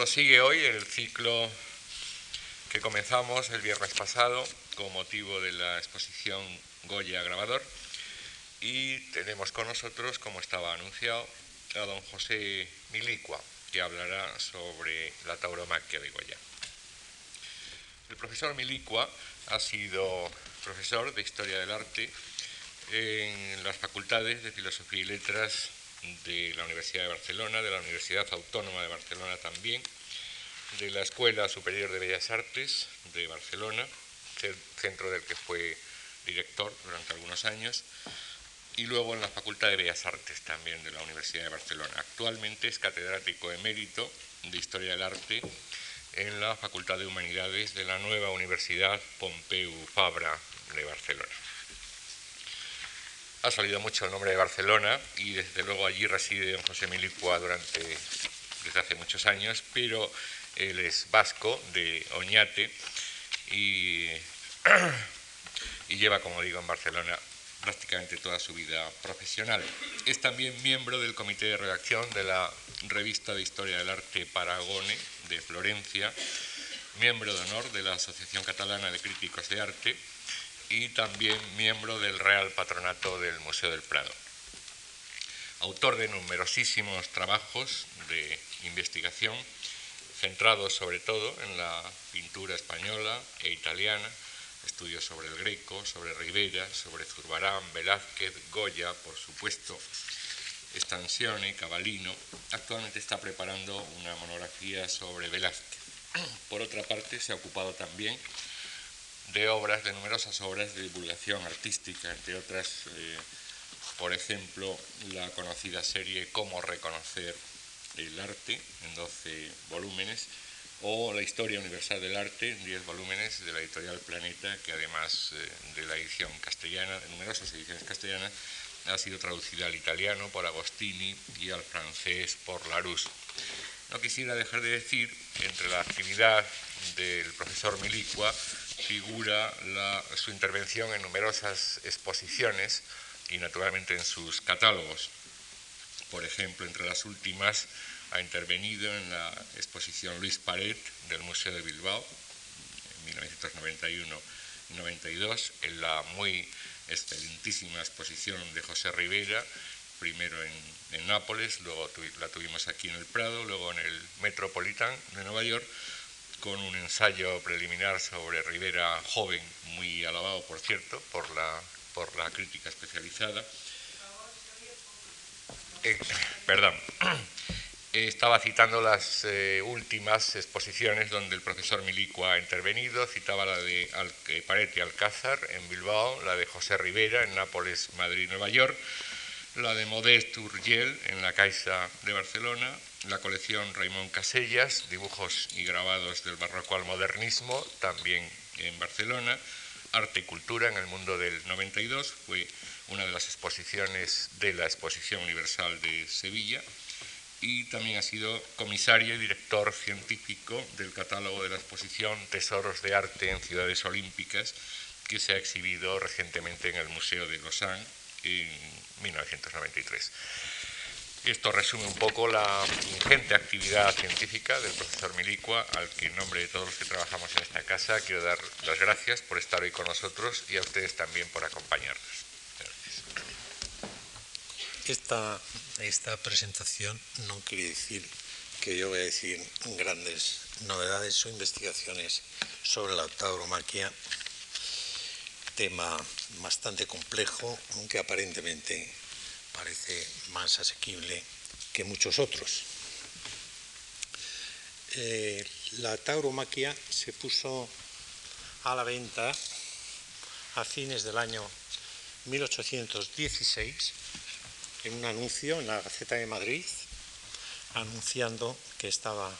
prosigue hoy el ciclo que comenzamos el viernes pasado con motivo de la exposición Goya Grabador y tenemos con nosotros, como estaba anunciado, a don José Milicua, que hablará sobre la tauromaquia de Goya. El profesor Milicua ha sido profesor de Historia del Arte en las facultades de Filosofía y Letras de la Universidad de Barcelona, de la Universidad Autónoma de Barcelona también, de la Escuela Superior de Bellas Artes de Barcelona, centro del que fue director durante algunos años, y luego en la Facultad de Bellas Artes también de la Universidad de Barcelona. Actualmente es catedrático emérito de Historia del Arte en la Facultad de Humanidades de la nueva Universidad Pompeu Fabra de Barcelona. Ha salido mucho el nombre de Barcelona y desde luego allí reside don José Milicua durante, desde hace muchos años, pero él es vasco de Oñate y, y lleva, como digo, en Barcelona prácticamente toda su vida profesional. Es también miembro del comité de redacción de la revista de Historia del Arte Paragone de Florencia, miembro de honor de la Asociación Catalana de Críticos de Arte y también miembro del Real Patronato del Museo del Prado. Autor de numerosísimos trabajos de investigación, centrados sobre todo en la pintura española e italiana, estudios sobre el Greco, sobre Rivera, sobre Zurbarán, Velázquez, Goya, por supuesto, Stansione, Cavallino. Actualmente está preparando una monografía sobre Velázquez. Por otra parte, se ha ocupado también de obras, de numerosas obras de divulgación artística, entre otras, eh, por ejemplo, la conocida serie Cómo reconocer el arte, en 12 volúmenes, o La historia universal del arte, en 10 volúmenes de la editorial Planeta, que además eh, de la edición castellana, de numerosas ediciones castellanas, ha sido traducida al italiano por Agostini y al francés por Larousse. No quisiera dejar de decir entre la actividad del profesor Milicua figura su intervención en numerosas exposiciones y naturalmente en sus catálogos. Por ejemplo, entre las últimas ha intervenido en la exposición Luis Paret del Museo de Bilbao en 1991-92, en la muy excelentísima exposición de José Rivera, primero en, Nápoles, luego la tuvimos aquí en el Prado, luego en el Metropolitan de Nueva York, con un ensayo preliminar sobre Rivera joven, muy alabado, por cierto, por la, por la crítica especializada. Eh, perdón. Estaba citando las eh, últimas exposiciones donde el profesor Milicua ha intervenido, citaba la de Al Paret y Alcázar en Bilbao, la de José Rivera en Nápoles, Madrid, Nueva York, la de Modest Urgel en la Caixa de Barcelona, la colección Raimón Casellas, dibujos y grabados del barroco al modernismo, también en Barcelona, arte y cultura en el mundo del 92, fue una de las exposiciones de la Exposición Universal de Sevilla, y también ha sido comisario y director científico del catálogo de la exposición Tesoros de Arte en Ciudades Olímpicas, que se ha exhibido recientemente en el Museo de Lausanne en 1993. Esto resume un poco la ingente actividad científica del profesor Milicua, al que en nombre de todos los que trabajamos en esta casa quiero dar las gracias por estar hoy con nosotros y a ustedes también por acompañarnos. Esta, esta presentación no quiere decir que yo voy a decir grandes novedades o investigaciones sobre la tauromaquia, tema bastante complejo, aunque aparentemente parece más asequible que muchos otros. Eh, la tauromaquia se puso a la venta a fines del año 1816 en un anuncio en la Gaceta de Madrid anunciando que estaba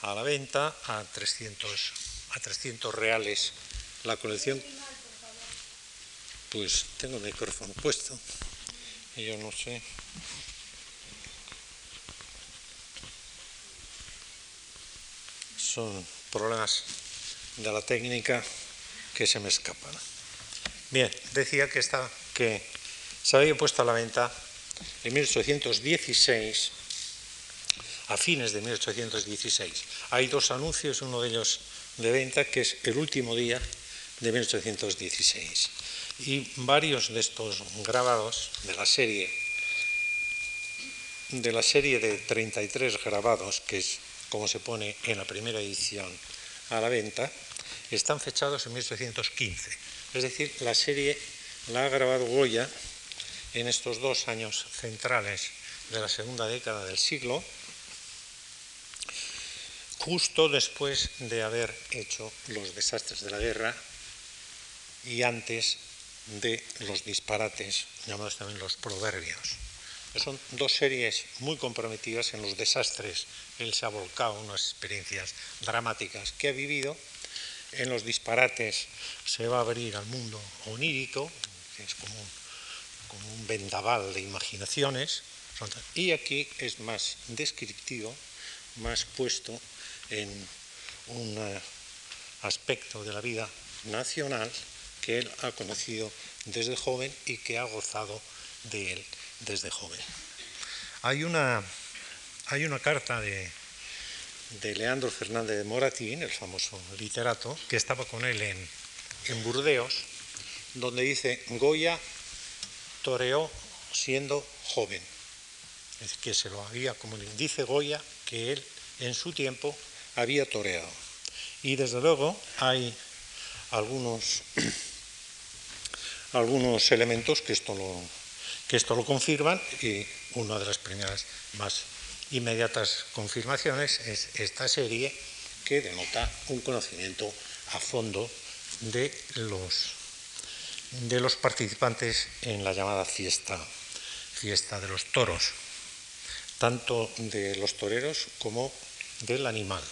a la venta a 300, a 300 reales la colección. Pues tengo el micrófono puesto yo no sé. Son problemas de la técnica que se me escapan. Bien, decía que, está, que se había puesto a la venta en 1816 a fines de 1816. Hay dos anuncios, uno de ellos de venta, que es el último día de 1816. Y varios de estos grabados de la serie de la serie de 33 grabados, que es como se pone en la primera edición a la venta, están fechados en 1815. Es decir, la serie la ha grabado Goya en estos dos años centrales de la segunda década del siglo, justo después de haber hecho los desastres de la guerra y antes de los disparates, llamados también los proverbios. Son dos series muy comprometidas en los desastres. Él se ha volcado unas experiencias dramáticas que ha vivido. En los disparates se va a abrir al mundo onírico, que es como un, como un vendaval de imaginaciones. Y aquí es más descriptivo, más puesto en un eh, aspecto de la vida nacional que él ha conocido desde joven y que ha gozado de él desde joven. Hay una, hay una carta de, de Leandro Fernández de Moratín, el famoso literato, que estaba con él en, en Burdeos, donde dice, Goya toreó siendo joven. Es que se lo había como dice Goya que él en su tiempo había toreado. Y desde luego hay algunos, algunos elementos que esto lo, que esto lo confirman y una de las primeras más inmediatas confirmaciones es esta serie que denota un conocimiento a fondo de los, de los participantes en la llamada fiesta, fiesta de los toros, tanto de los toreros como del animal.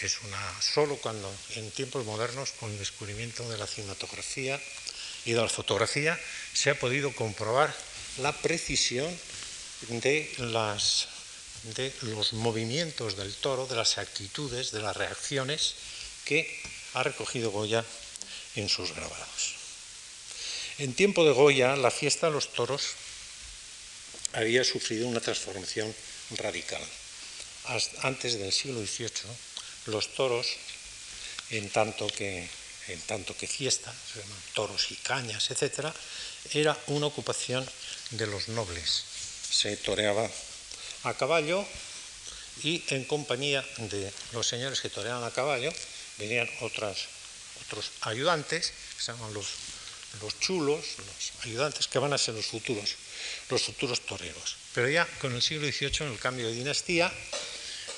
Es una solo cuando en tiempos modernos con el descubrimiento de la cinematografía y de la fotografía se ha podido comprobar la precisión de, las, de los movimientos del toro, de las actitudes, de las reacciones que ha recogido Goya en sus grabados. En tiempo de Goya, la fiesta de los toros había sufrido una transformación radical. Antes del siglo XVIII, los toros, en tanto que en tanto que fiesta, se llaman toros y cañas, etc., era una ocupación de los nobles. Se toreaba a caballo y en compañía de los señores que toreaban a caballo venían otras, otros ayudantes, que se llaman los, los chulos, los ayudantes que van a ser los futuros, los futuros toreros. Pero ya con el siglo XVIII, en el cambio de dinastía,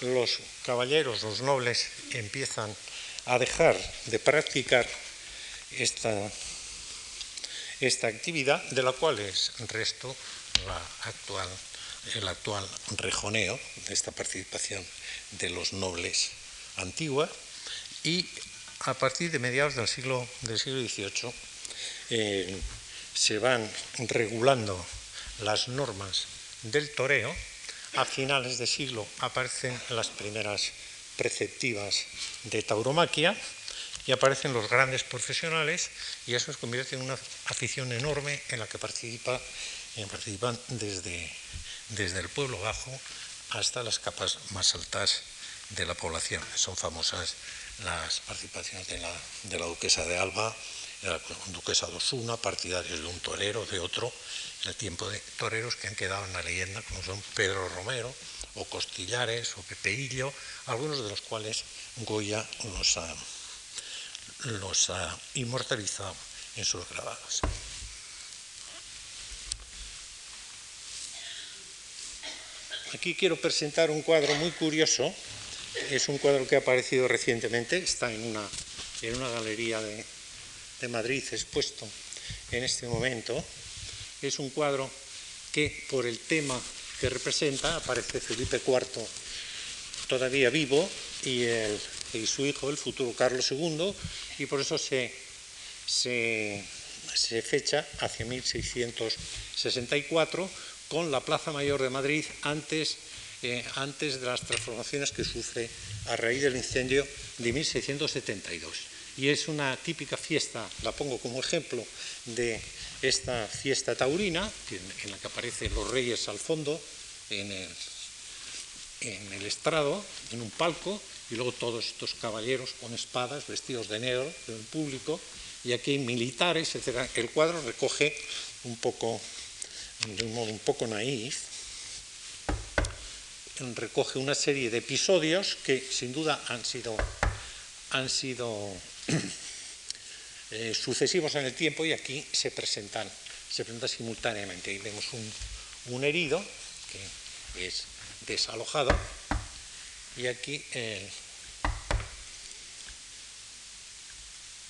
los caballeros, los nobles empiezan a dejar de practicar esta, esta actividad, de la cual es resto la actual, el actual rejoneo de esta participación de los nobles antigua y a partir de mediados del siglo, del siglo XVIII eh, se van regulando las normas del toreo. A finales de siglo aparecen las primeras preceptivas de tauromaquia y aparecen los grandes profesionales y eso se convierte en una afición enorme en la que participa, participan desde, desde el pueblo bajo hasta las capas más altas de la población. Son famosas las participaciones de la, de la duquesa de Alba, de la duquesa de Osuna, partidarios de un torero, de otro, en el tiempo de toreros que han quedado en la leyenda, como son Pedro Romero, o Costillares o Pepeillo, algunos de los cuales Goya los ha, ha inmortalizado en sus grabados. Aquí quiero presentar un cuadro muy curioso. Es un cuadro que ha aparecido recientemente, está en una, en una galería de, de Madrid expuesto en este momento. Es un cuadro que por el tema que representa, aparece Felipe IV todavía vivo y, su hijo, el futuro Carlos II, y por eso se, se, fecha hacia 1664 con la Plaza Mayor de Madrid antes, eh, antes de las transformaciones que sufre a raíz del incendio de 1672. Y es una típica fiesta, la pongo como ejemplo, de esta fiesta taurina, en la que aparecen los reyes al fondo, en en el estrado, en un palco, y luego todos estos caballeros con espadas, vestidos de negro, del público, y aquí militares, etc. El cuadro recoge un poco, de un modo un poco naif, recoge una serie de episodios que sin duda han sido, han sido eh, sucesivos en el tiempo y aquí se presentan, se presentan simultáneamente. Y vemos un, un herido que es desalojado y aquí eh,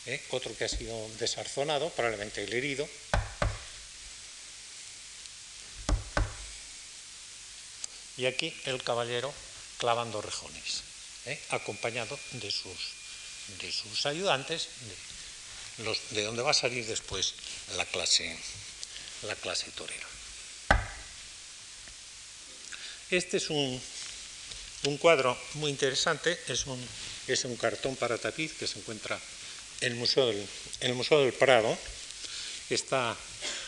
eh, otro que ha sido desarzonado, probablemente el herido. Y aquí el caballero clavando rejones, acompañado de sus, de sus ayudantes, los, de donde va a salir después la clase, la clase torera. Este es un, cuadro muy interesante, es un, es un, cartón para tapiz que se encuentra en el Museo del, el Museo del Prado. Está,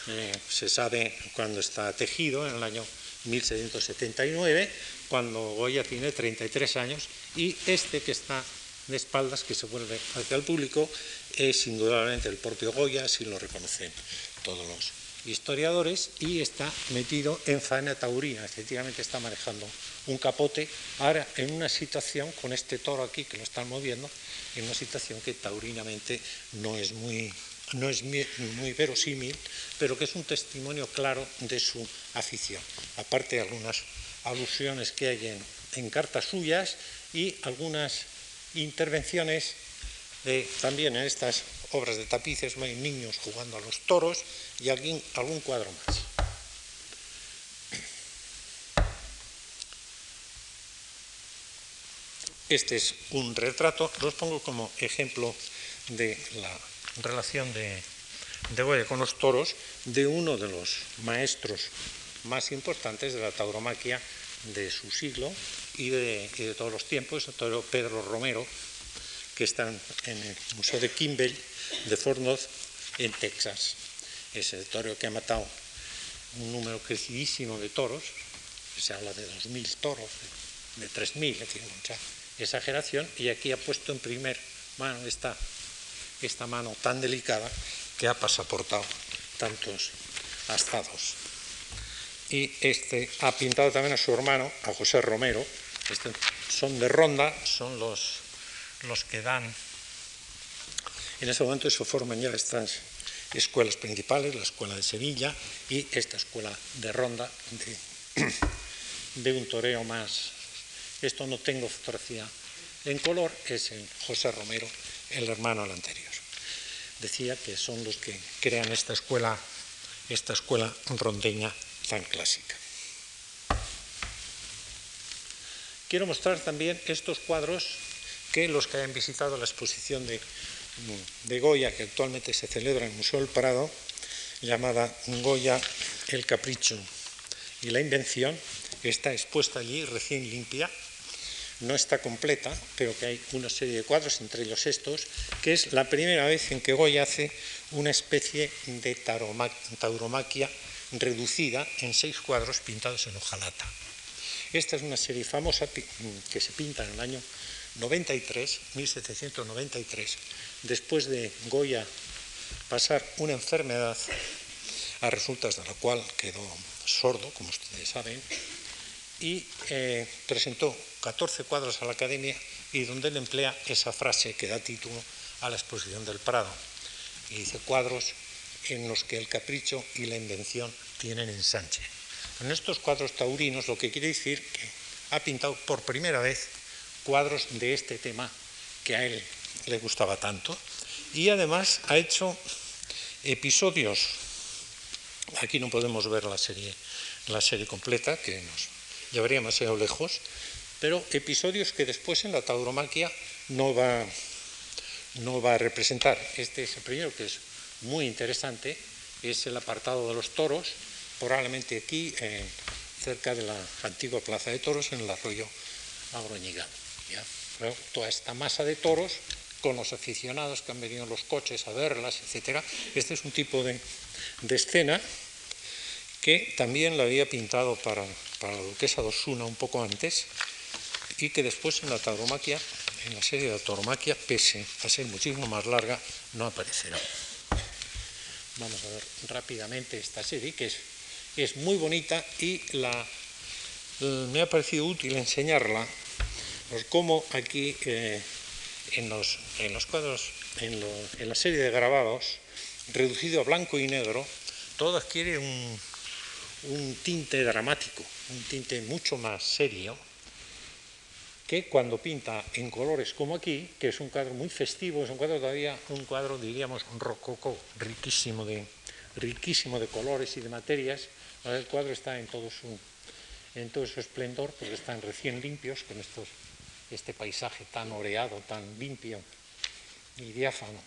eh, se sabe cuando está tejido, en el año 1779, cuando Goya tiene 33 años, y este que está de espaldas, que se vuelve hacia el público, es indudablemente el propio Goya, si lo reconocen todos los, historiadores y está metido en faena taurina, efectivamente está manejando un capote, ahora en una situación con este toro aquí que lo están moviendo, en una situación que taurinamente no es muy, no es muy verosímil, pero que es un testimonio claro de su afición, aparte de algunas alusiones que hay en cartas suyas y algunas intervenciones también en estas obras de tapices hay niños jugando a los toros y alguien, algún cuadro más. Este es un retrato, los pongo como ejemplo de la relación de, de Goya con los toros de uno de los maestros más importantes de la tauromaquia de su siglo y de, y de todos los tiempos, el Pedro Romero, que están en el Museo de Kimball de Fort North, en Texas. Es el toro que ha matado un número crecidísimo de toros, se habla de 2.000 toros, de 3.000, es decir, mucha exageración, y aquí ha puesto en primer mano esta, esta mano tan delicada que ha pasaportado tantos astados. Y este ha pintado también a su hermano, a José Romero, este, son de ronda, son los los que dan. En ese momento se forman ya estas escuelas principales, la escuela de Sevilla y esta escuela de Ronda de, un toreo más. Esto no tengo fotografía en color, es el José Romero, el hermano al anterior. Decía que son los que crean esta escuela, esta escuela rondeña tan clásica. Quiero mostrar también estos cuadros que los que hayan visitado la exposición de, Goya, que actualmente se celebra en el Museo del Prado, llamada Goya, el capricho y la invención, está expuesta allí recién limpia, no está completa, pero que hay una serie de cuadros, entre ellos estos, que es la primera vez en que Goya hace una especie de tauromaquia reducida en seis cuadros pintados en hojalata. Esta es una serie famosa que se pinta en el año 93, 1793, después de Goya pasar una enfermedad a resultas de la cual quedó sordo, como ustedes saben, y eh, presentó 14 cuadros a la academia y donde él emplea esa frase que da título a la exposición del Prado. Y dice cuadros en los que el capricho y la invención tienen ensanche. En estos cuadros taurinos lo que quiere decir que ha pintado por primera vez cuadros de este tema que a él le gustaba tanto. Y además ha hecho episodios, aquí no podemos ver la serie, la serie completa, que nos llevaría demasiado lejos, pero episodios que después en la tauromaquia no va, no va a representar. Este es el primero que es muy interesante, es el apartado de los toros, probablemente aquí, cerca de la antigua plaza de toros, en el arroyo Agroñiga toda esta masa de toros con los aficionados que han venido en los coches a verlas, etc. Este es un tipo de, escena que también la había pintado para, para la duquesa de Osuna un poco antes y que después en la tauromaquia, en la serie de la tauromaquia, pese a ser muchísimo más larga, no aparecerá. Vamos a ver rápidamente esta serie, que es, es muy bonita y me ha parecido útil enseñarla, pues cómo aquí eh, en, los, en, los, cuadros, en, en, la serie de grabados, reducido a blanco y negro, todo adquiere un, un tinte dramático, un tinte mucho más serio que cuando pinta en colores como aquí, que es un cuadro muy festivo, es un cuadro todavía, un cuadro diríamos rococó, riquísimo de, riquísimo de colores y de materias. El cuadro está en todo su, en todo su esplendor, porque están recién limpios, con estos, este paisaje tan oreado, tan limpio y diáfano.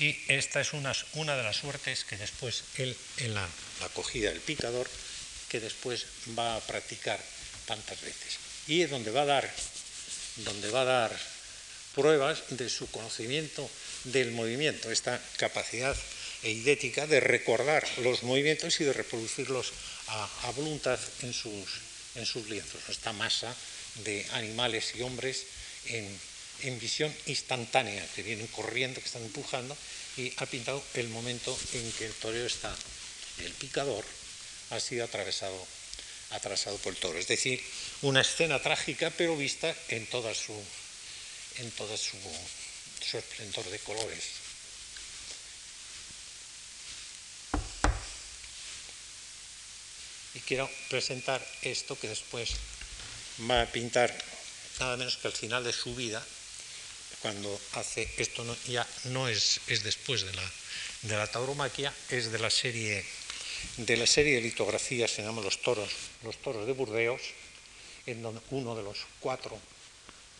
Y esta es una, una de las suertes que después él, en la, la acogida del picador, que después va a practicar tantas veces. Y es donde va a dar, donde va a dar pruebas de su conocimiento del movimiento, esta capacidad eidética de recordar los movimientos y de reproducirlos a, voluntad en sus, en sus lienzos. Esta masa de animales y hombres en, visión instantánea, que vienen corriendo, que están empujando, y ha pintado el momento en que el torero está, el picador ha sido atravesado, atravesado por el toro. Es decir, una escena trágica, pero vista en toda su, en toda su, su esplendor de colores. Y quiero presentar esto que después va a pintar nada menos que al final de su vida, cuando hace esto no, ya no es, es después de la, de la tauromaquia, es de la serie de la serie de litografías se llama Los toros, los toros de Burdeos, en donde uno de los cuatro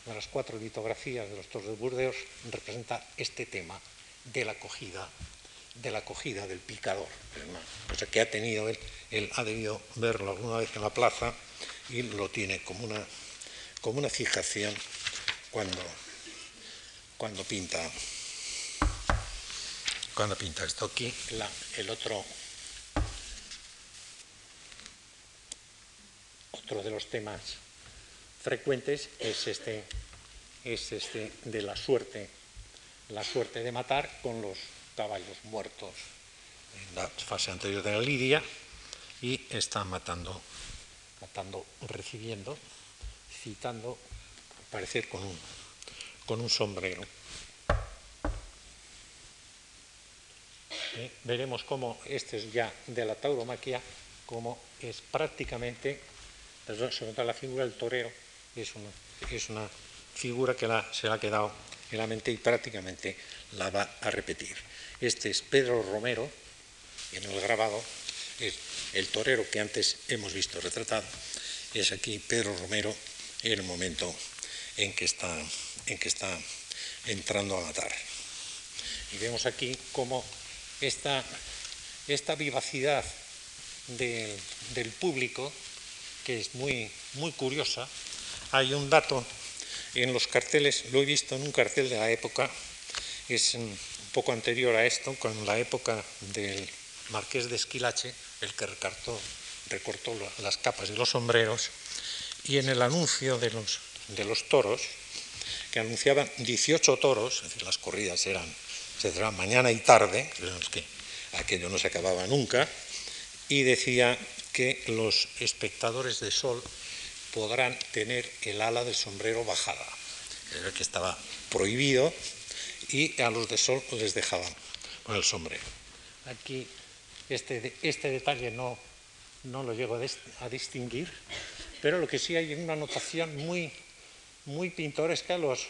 de las cuatro litografías de los toros de Burdeos representa este tema de la acogida de la acogida del picador, cosa que ha tenido él, ha debido verlo alguna vez en la plaza y lo tiene como una, como una fijación cuando, cuando pinta cuando pinta esto. Aquí el otro otro de los temas frecuentes es este es este de la suerte la suerte de matar con los caballos muertos en la fase anterior de la lidia y está matando matando recibiendo citando al parecer con un con un sombrero. ¿Eh? Veremos cómo este es ya de la tauromaquia, como es prácticamente, sobre todo la figura del torero, es una, es una figura que se ha quedado en la mente y prácticamente la va a repetir. Este es Pedro Romero, en el grabado, es el torero que antes hemos visto retratado, es aquí Pedro Romero en el momento en que está, en que está entrando a matar. Y vemos aquí cómo esta, esta vivacidad de, del público, que es muy, muy curiosa, hay un dato en los carteles, lo he visto en un cartel de la época, es un poco anterior a esto, con la época del marqués de Esquilache, el que recortó, las capas y los sombreros, y en el anuncio de los toros, que anunciaban 18 toros, es decir, las corridas eran, se celebraban mañana y tarde, que aquello no se acababa nunca, y decía que los espectadores de sol podrán tener el ala del sombrero bajada, que estaba prohibido, y a los de sol les dejaban con el sombrero. Aquí este, este detalle no, no lo llego a distinguir, pero lo que sí hay una anotación muy muy pintoresca los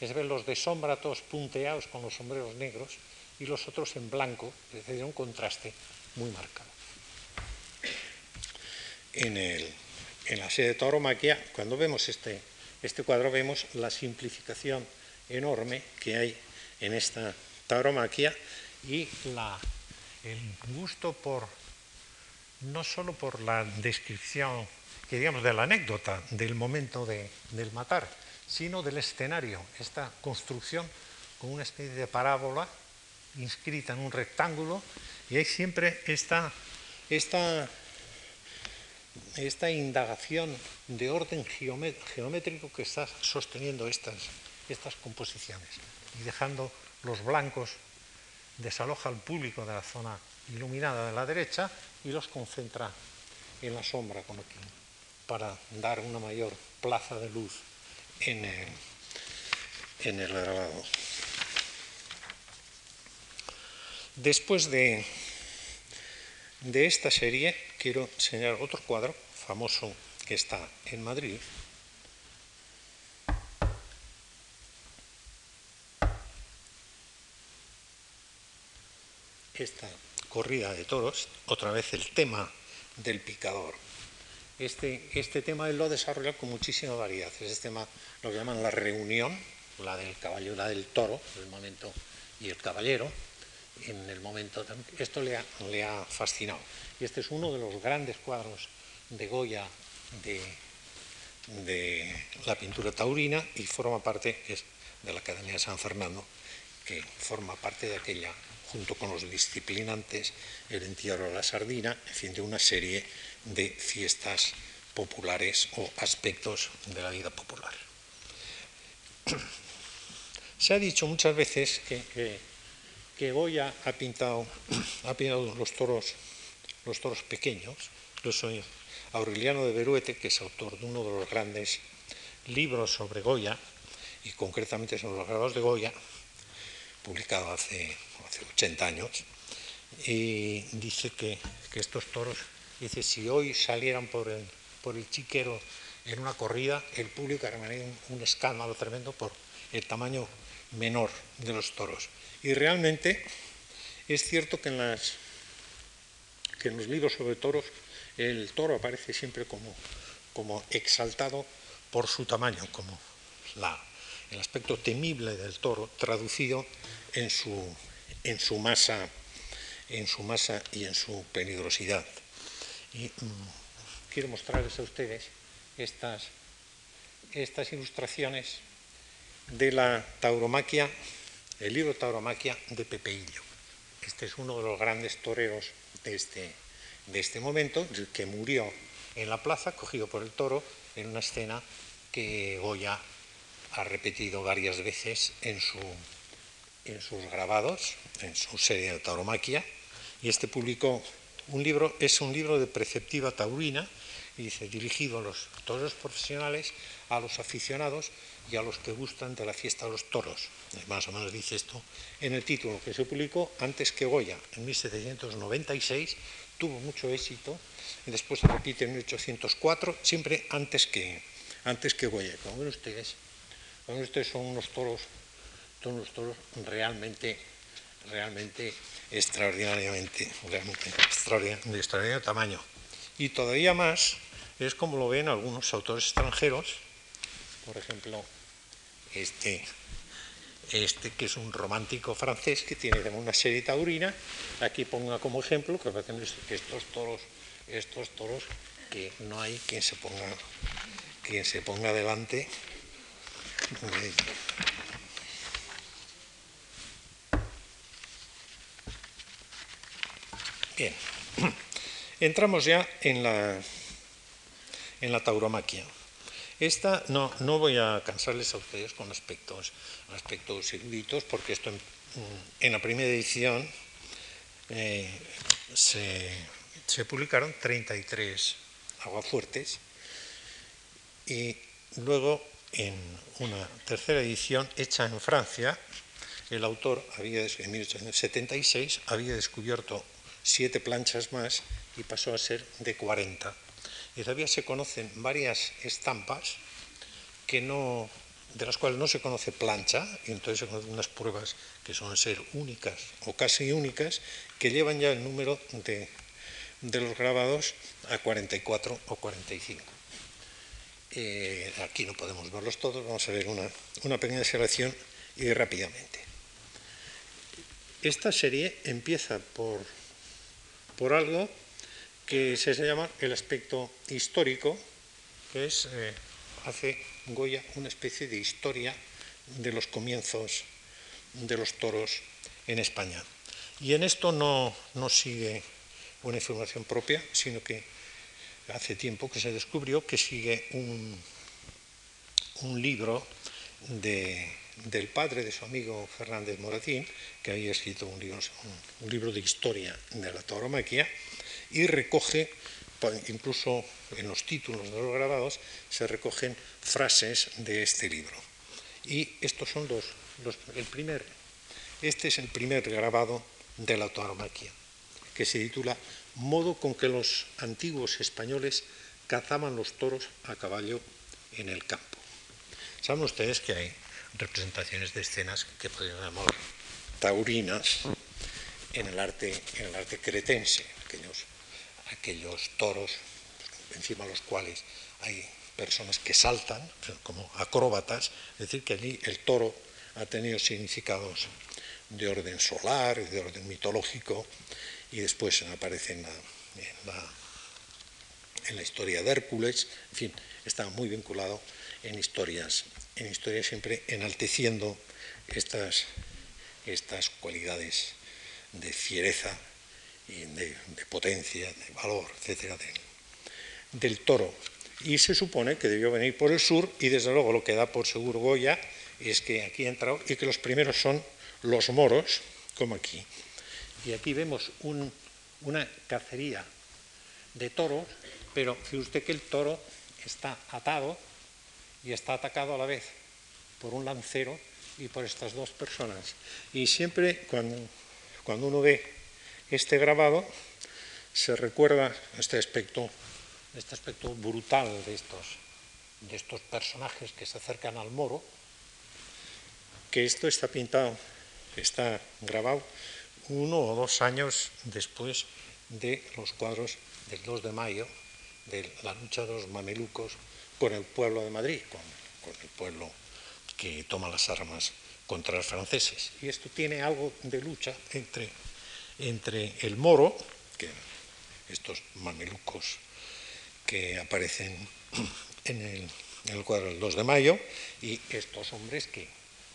que se ven los de sombra todos punteados con los sombreros negros y los otros en blanco, es decir, un contraste muy marcado. En, el, en la serie de tauromaquia, cuando vemos este, este cuadro, vemos la simplificación enorme que hay en esta tauromaquia y el gusto por, no solo por la descripción que de la anécdota del momento de, del matar, sino del escenario, esta construcción con una especie de parábola inscrita en un rectángulo Y hay siempre esta, esta, esta indagación de orden geométrico que está sosteniendo estas, estas composiciones y dejando los blancos desaloja al público de la zona iluminada de la derecha y los concentra en la sombra con aquí, para dar una mayor plaza de luz en el, en el grabado. Después de, de esta serie, quiero señalar otro cuadro famoso que está en Madrid, esta corrida de toros, otra vez el tema del picador. Este, este tema él lo ha desarrollado con muchísima variedad. Este tema lo que llaman la reunión, la del caballo, la del toro, el momento, y el caballero, en el momento. Esto le ha, le ha fascinado. Y este es uno de los grandes cuadros de Goya de, la pintura taurina y forma parte es de la Academia de San Fernando, que forma parte de aquella junto con los disciplinantes, el entierro de la sardina, en fin, de una serie de fiestas populares o aspectos de la vida popular. Se ha dicho muchas veces que, Goya ha pintado, ha pintado los toros, los toros pequeños. Incluso Aureliano de Beruete, que es autor de uno de los grandes libros sobre Goya, y concretamente sobre los grabados de Goya, publicado hace, hace 80 años, y dice que, estos toros, dice, si hoy salieran por el, por el chiquero en una corrida, el público un, un escándalo tremendo por el tamaño menor de los toros. Y realmente es cierto que en, los libros sobre toros el toro aparece siempre como, como exaltado por su tamaño, como la, el aspecto temible del toro traducido en su, en su, masa, en su masa y en su peligrosidad. Y mm, quiero mostrarles a ustedes estas, estas ilustraciones de la tauromaquia, el libro Tauromaquia de Pepeillo. Este es uno de los grandes toreros de este, de este momento, que murió en la plaza, cogido por el toro, en una escena que Goya ha repetido varias veces en, su, en sus grabados, en su serie de tauromaquia, y este publicó un libro, es un libro de preceptiva taurina, y dice, dirigido a los toros profesionales, a los aficionados y a los que gustan de la fiesta de los toros. Más o menos dice esto en el título, que se publicó antes que Goya, en 1796, tuvo mucho éxito, y después se repite en 1804, siempre antes que, antes que Goya. Como ven ustedes, estos son unos toros, son unos toros realmente, realmente extraordinariamente, realmente de extraordinario tamaño. Y todavía más es como lo ven algunos autores extranjeros, por ejemplo, este, este que es un romántico francés que tiene una serie taurina, aquí ponga como ejemplo que estos toros, estos toros que no hay quien se ponga, quien se ponga delante. Bien, entramos ya en la, en la tauromaquia. Esta no, no voy a cansarles a ustedes con aspectos, aspectos eruditos, porque esto en, la primera edición eh, se, se publicaron 33 aguafuertes y luego en una tercera edición hecha en Francia. El autor había, en 1876 había descubierto siete planchas más y pasó a ser de 40. Y todavía se conocen varias estampas que no, de las cuales no se conoce plancha, y entonces se conocen unas pruebas que son ser únicas o casi únicas, que llevan ya el número de, de los grabados a 44 o 45. Eh, aquí no podemos verlos todos, vamos a ver una, pequeña selección y rápidamente. Esta serie empieza por, por algo que se llama el aspecto histórico, que es, eh, hace Goya una especie de historia de los comienzos de los toros en España. Y en esto no, no sigue una información propia, sino que hace tiempo que se descubrió que sigue un, un libro de, del padre de su amigo Fernández Moratín, que había escrito un libro, un, un libro de historia de la tauromaquia, y recoge, incluso en los títulos de los grabados, se recogen frases de este libro. Y estos son los, el primer, este es el primer grabado de la tauromaquia, que se titula Modo con que los antiguos españoles cazaban los toros a caballo en el campo. Saben ustedes que hay representaciones de escenas que podrían llamar taurinas en el arte, en el arte cretense, aquellos, aquellos toros encima de los cuales hay personas que saltan como acróbatas, es decir, que allí el toro ha tenido significados de orden solar, de orden mitológico, y después aparece en la, en la, en la historia de Hércules, en fin, está muy vinculado en historias, en historias siempre enalteciendo estas, estas cualidades de fiereza de, de potencia, de valor, etcétera, de, del toro. Y se supone que debió venir por el sur, y desde luego lo que da por seguro Goya es que aquí ha entrado y que los primeros son los moros, como aquí. Y aquí vemos un, una cacería de toros, pero fíjese usted que el toro está atado y está atacado a la vez por un lancero y por estas dos personas. Y siempre cuando uno ve este grabado, se recuerda este aspecto, este aspecto brutal de estos, de estos personajes que se acercan al moro, que esto está pintado, está grabado uno o dos años después de los cuadros del 2 de mayo, de la lucha de los mamelucos con el pueblo de Madrid, con, con, el pueblo que toma las armas contra los franceses. Y esto tiene algo de lucha entre, entre el moro, que estos mamelucos que aparecen en el, cuadro del 2 de mayo, y estos hombres que,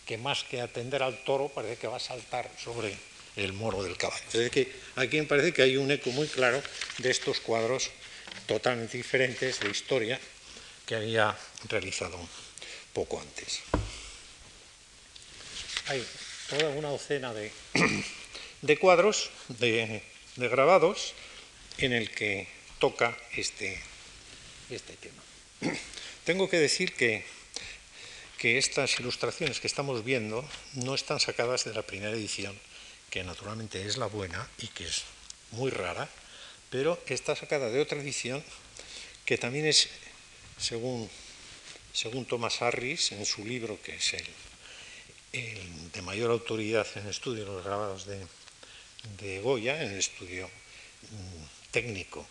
que más que atender al toro parece que va a saltar sobre el moro del caballo. Es que aquí me parece que hay un eco muy claro de estos cuadros totalmente diferentes de historia que había realizado poco antes. Hay toda una docena de, de cuadros, de, grabados, en el que toca este, este tema. Tengo que decir que, que estas ilustraciones que estamos viendo no están sacadas de la primera edición que naturalmente es la buena y que es muy rara, pero está sacada de otra edición que también es, según, según Thomas Harris, en su libro, que es el, el de mayor autoridad en estudio de los grabados de, de Goya, en el estudio mm, técnico,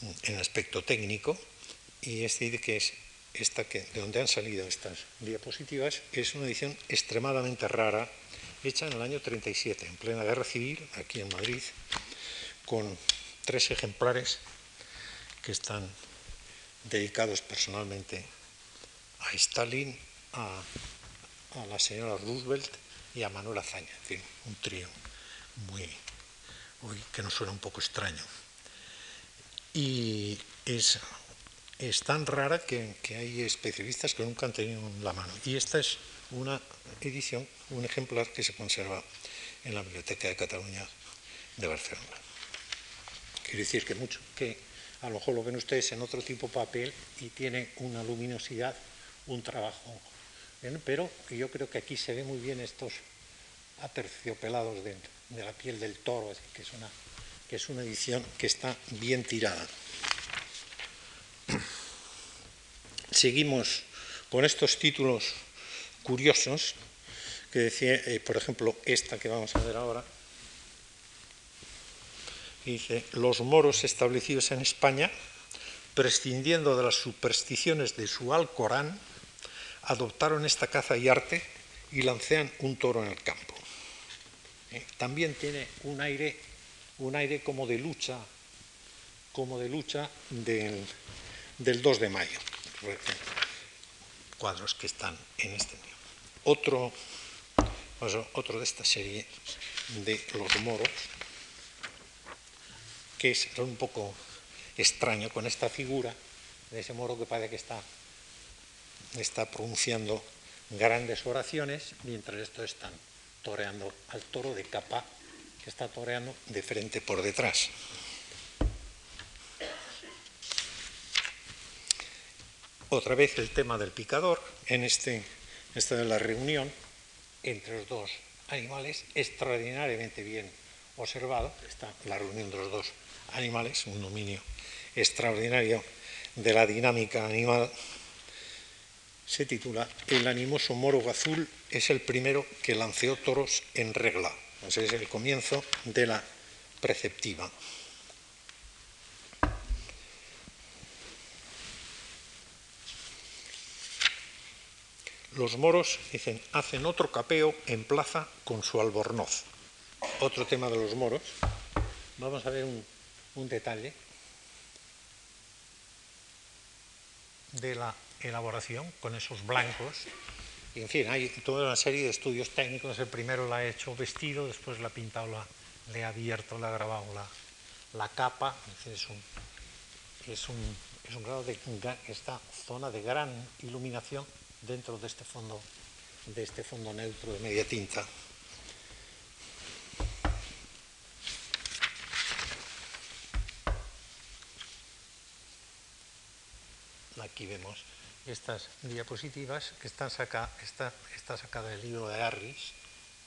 mm, en aspecto técnico, y este dice que es esta que, de donde han salido estas diapositivas, es una edición extremadamente rara hecha en el año 37, en plena guerra civil, aquí en Madrid, con tres ejemplares que están dedicados personalmente a Stalin, a, a la señora Roosevelt y a Manuel Azaña, en fin, un trío muy, que nos suena un poco extraño. Y es, es tan rara que, que hay especialistas que nunca han tenido en la mano. Y esta es una edición, un ejemplar que se conserva en la Biblioteca de Cataluña de Barcelona. Quiere decir que mucho, que a lo mejor lo ven ustedes en otro tipo de papel y tiene una luminosidad, un trabajo, ¿bien? pero yo creo que aquí se ve muy bien estos aterciopelados de, de la piel del toro, que, es una, que es una edición que está bien tirada. Seguimos con estos títulos curiosos, que decía, eh, por ejemplo, esta que vamos a ver ahora, dice, los moros establecidos en España, prescindiendo de las supersticiones de su Alcorán, adoptaron esta caza y arte y lancean un toro en el campo. Eh, también tiene un aire, un aire como de lucha, como de lucha del, del 2 de mayo. Cuadros que están en este otro, otro de esta serie de los moros, que es un poco extraño con esta figura de ese moro que parece que está, está pronunciando grandes oraciones mientras estos están toreando al toro de capa que está toreando de frente por detrás. Otra vez el tema del picador en este, esta de la reunión entre los dos animales, extraordinariamente bien observado, está la reunión de los dos animales, un dominio extraordinario de la dinámica animal, se titula El animoso moro azul es el primero que lanceó toros en regla. Ese es el comienzo de la preceptiva. Los moros dicen, hacen otro capeo en plaza con su albornoz. Otro tema de los moros. Vamos a ver un, un detalle de la elaboración con esos blancos. en fin, hay toda una serie de estudios técnicos. El primero la ha hecho vestido, después la ha pintado, la, le ha abierto, le ha grabado la, la capa. Es un, es un, es un grado de esta zona de gran iluminación dentro de este fondo, de este fondo neutro de media tinta. Aquí vemos estas diapositivas que están saca, está, está sacada del libro de Harris,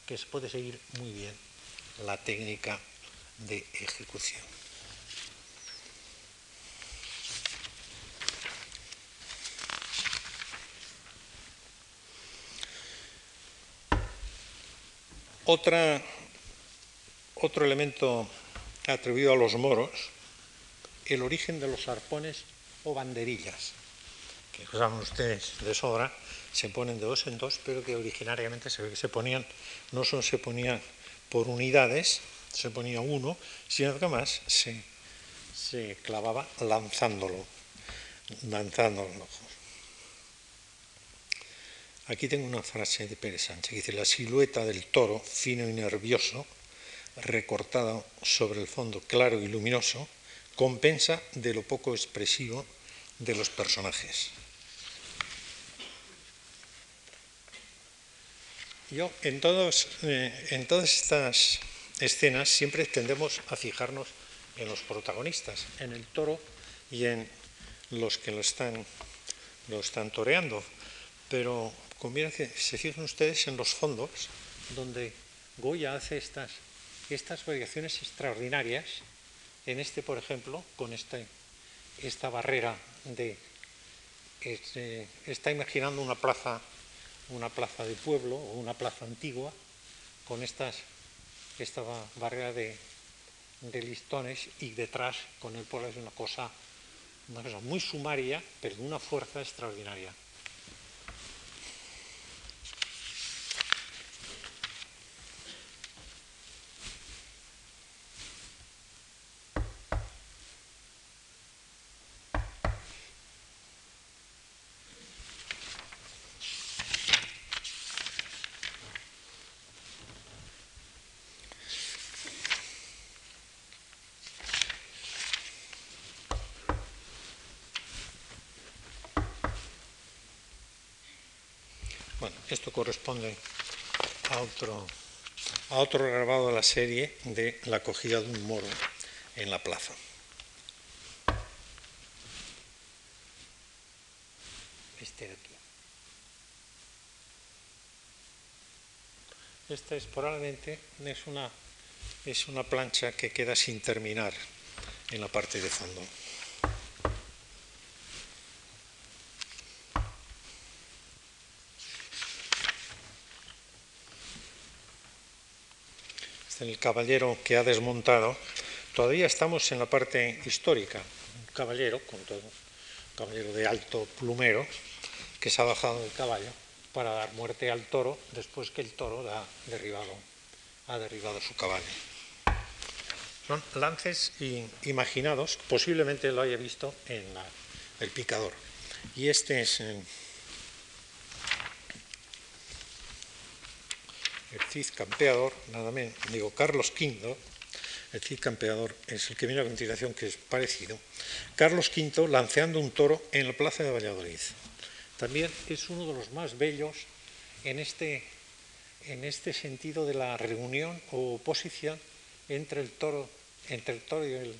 que se puede seguir muy bien la técnica de ejecución. Otro elemento atribuido a los moros, el origen de los arpones o banderillas, que usaban ustedes de sobra, se ponen de dos en dos, pero que originariamente se, se ponían, no solo se ponían por unidades, se ponía uno, sino que más se, se clavaba lanzándolo, lanzándolo. Aquí tengo una frase de Pérez Sánchez que dice, la silueta del toro, fino y nervioso, recortada sobre el fondo claro y luminoso, compensa de lo poco expresivo de los personajes. Yo, en, todos, eh, en todas estas escenas siempre tendemos a fijarnos en los protagonistas, en el toro y en los que lo están, lo están toreando, pero conviene que se fijen ustedes en los fondos, donde Goya hace estas, estas variaciones extraordinarias. En este, por ejemplo, con este, esta barrera de... Este, está imaginando una plaza, una plaza de pueblo o una plaza antigua con estas, esta barrera de, de listones y detrás con el pueblo es una cosa, una cosa muy sumaria, pero de una fuerza extraordinaria. Esto corresponde a otro, a otro grabado de la serie de la acogida de un moro en la plaza. Este de aquí. Esta es probablemente es una, es una plancha que queda sin terminar en la parte de fondo. El caballero que ha desmontado, todavía estamos en la parte histórica. Un caballero, con todo, caballero de alto plumero, que se ha bajado del caballo para dar muerte al toro después que el toro ha derribado, ha derribado su caballo. Son lances imaginados, posiblemente lo haya visto en el picador. Y este es, el Cid campeador, nada menos, digo Carlos V, el Cid campeador es el que viene a continuación, que es parecido, Carlos V lanceando un toro en la plaza de Valladolid. También es uno de los más bellos en este, en este sentido de la reunión o oposición entre el toro, entre el toro y el,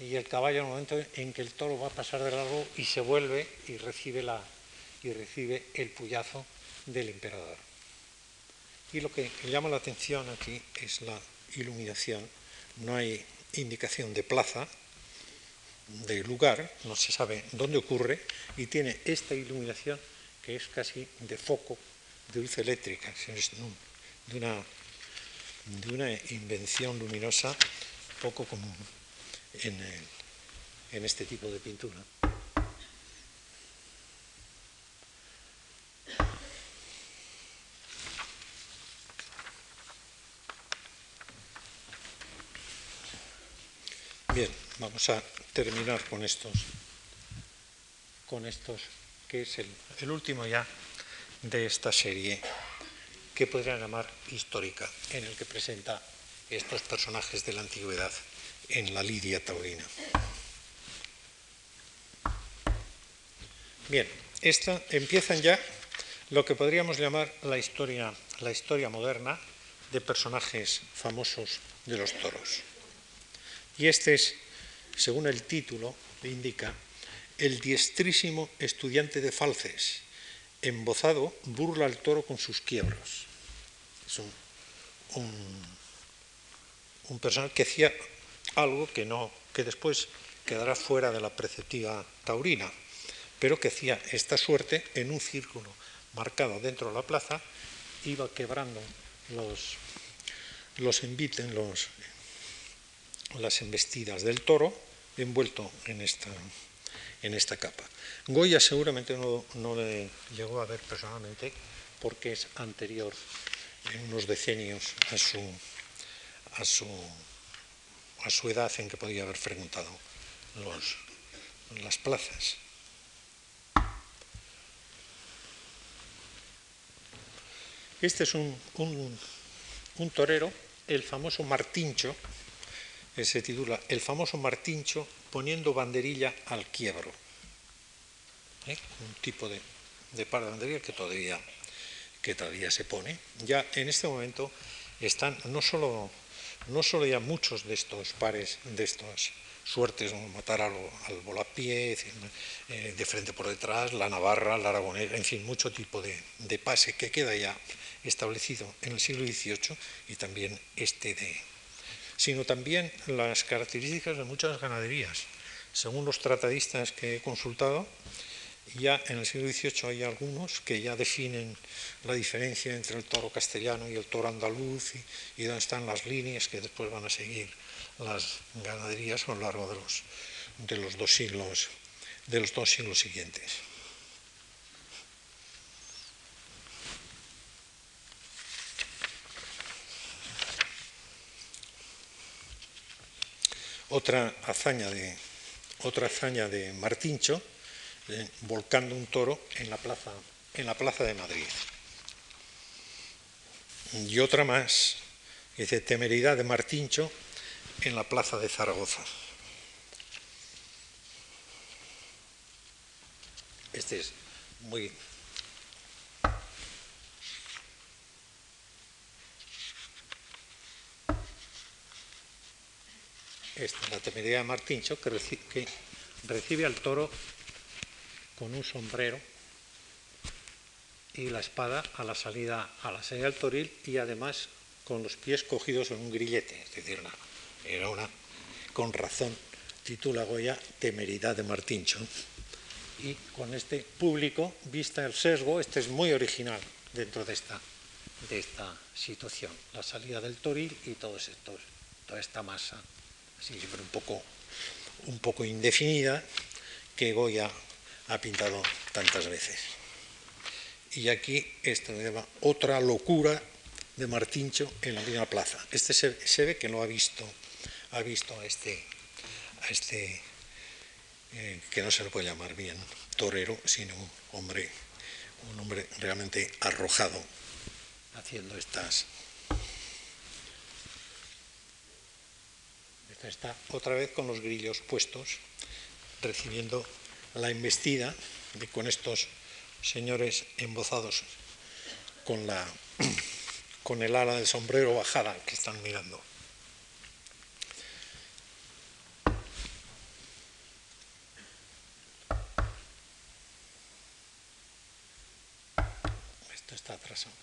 y el caballo en el momento en que el toro va a pasar de largo y se vuelve y recibe, la, y recibe el puyazo del emperador. Y lo que llama la atención aquí es la iluminación. No hay indicación de plaza, de lugar, no se sabe dónde ocurre, y tiene esta iluminación que es casi de foco de luz eléctrica, de una, de una invención luminosa poco común en, en este tipo de pintura. Bien, vamos a terminar con estos, con estos, que es el, último ya de esta serie que podrían llamar histórica, en el que presenta estos personajes de la antigüedad en la Lidia taurina. Bien, esta empiezan ya lo que podríamos llamar la historia, la historia moderna de personajes famosos de los toros. Y este es, según el título indica, el diestrísimo estudiante de falces, embozado, burla al toro con sus quiebros. Es un, un, que hacía algo que, no, que después quedará fuera de la preceptiva taurina, pero que hacía esta suerte en un círculo marcado dentro de la plaza, iba quebrando los, los enviten, los, las embestidas del toro, envuelto en esta, en esta capa. Goya seguramente no, no le llegó a ver personalmente porque es anterior en unos decenios a su, a su a su edad en que podía haber frecuentado las plazas. Este es un, un, torero, el famoso Martincho, se titula El famoso Martincho poniendo banderilla al quiebro. ¿Eh? Un tipo de, de par de banderilla que todavía, que todavía se pone. Ya en este momento están no solo no solo ya muchos de estos pares, de estas suertes, matar al, al volapié, eh, de frente por detrás, la navarra, la aragonesa, en fin, mucho tipo de, de, pase que queda ya establecido en el siglo XVIII y también este de... sino también las características de muchas ganaderías. Según los tratadistas que he consultado, ya en el siglo XVIII hay algunos que ya definen la diferencia entre el toro castellano y el toro andaluz y, dónde están las líneas que después van a seguir las ganaderías a lo largo de los, de los dos siglos de los dos siglos siguientes. Otra hazaña de, Martincho eh, volcando un toro en la, plaza, en la plaza de Madrid. Y otra más, dice temeridad de Martincho en la plaza de Zaragoza. Este es muy Esta es la temeridad de Martincho que recibe, al toro con un sombrero y la espada a la salida, a la salida del toril y además con los pies cogidos en un grillete. Es decir, era una, con razón, titula Goya Temeridad de Martincho. Y con este público, vista el sesgo, este es muy original dentro de esta, de esta situación. La salida del toril y todos estos, toda esta masa, siempre un poco, un poco indefinida, que Goya ha pintado tantas veces. Y aquí esto lleva otra locura de Martincho en la misma plaza. Este se, ve que no ha visto, ha visto a este, a este eh, que no se le puede llamar bien torero, sino hombre, un hombre realmente arrojado haciendo estas... está otra vez con los grillos puestos, recibiendo la embestida de, con estos señores embozados con, la, con el ala del sombrero bajada que están mirando. Esto está atrasado.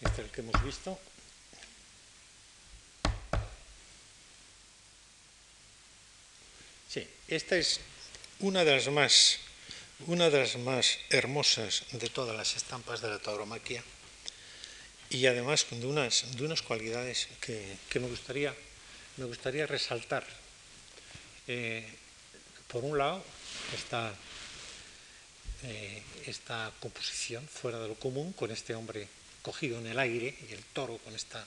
Este es el que hemos visto. Sí, esta es una de las más, una de las más hermosas de todas las estampas de la tauromaquia y además de unas, de unas cualidades que, me, gustaría, me gustaría resaltar. Eh, por un lado, está eh, esta composición fuera de lo común, con este hombre cogido en el aire y el toro con esta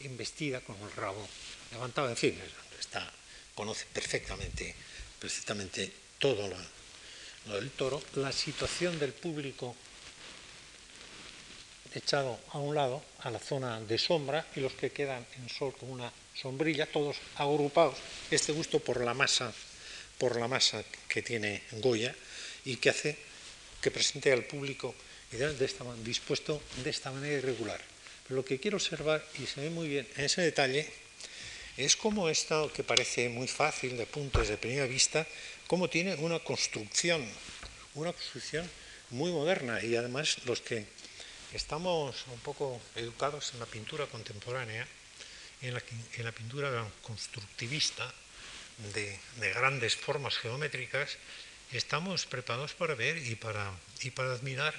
embestida, con el rabo levantado, en fin, está, conoce perfectamente, perfectamente todo lo, del toro, la situación del público echado a un lado, a la zona de sombra, y los que quedan en sol con una sombrilla, todos agrupados, este gusto por la masa, por la masa que tiene Goya y que hace que presente al público de esta, dispuesto de esta manera irregular. Pero lo que quiero observar, y se ve muy bien en ese detalle, es como esto que parece muy fácil de puntos de primera vista, cómo tiene una construcción, una construcción muy moderna y además los que estamos un poco educados en la pintura contemporánea, en la, pintura constructivista de, grandes formas geométricas, estamos preparados para ver y para admirar